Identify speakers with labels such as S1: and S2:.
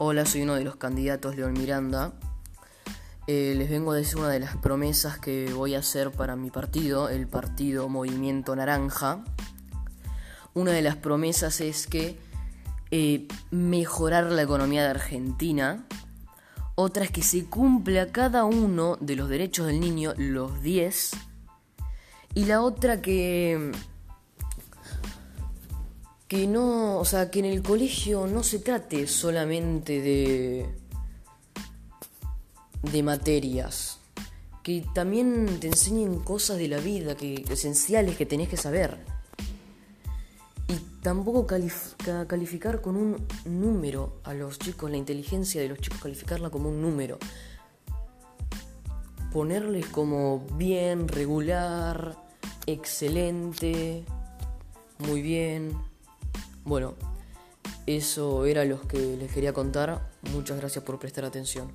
S1: Hola, soy uno de los candidatos, León Miranda. Eh, les vengo a decir una de las promesas que voy a hacer para mi partido, el partido Movimiento Naranja. Una de las promesas es que eh, mejorar la economía de Argentina. Otra es que se cumpla cada uno de los derechos del niño, los 10. Y la otra que que no, o sea, que en el colegio no se trate solamente de de materias, que también te enseñen cosas de la vida que esenciales que tenés que saber. Y tampoco calificar con un número a los chicos, la inteligencia de los chicos, calificarla como un número. Ponerles como bien, regular, excelente, muy bien. Bueno, eso era lo que les quería contar. Muchas gracias por prestar atención.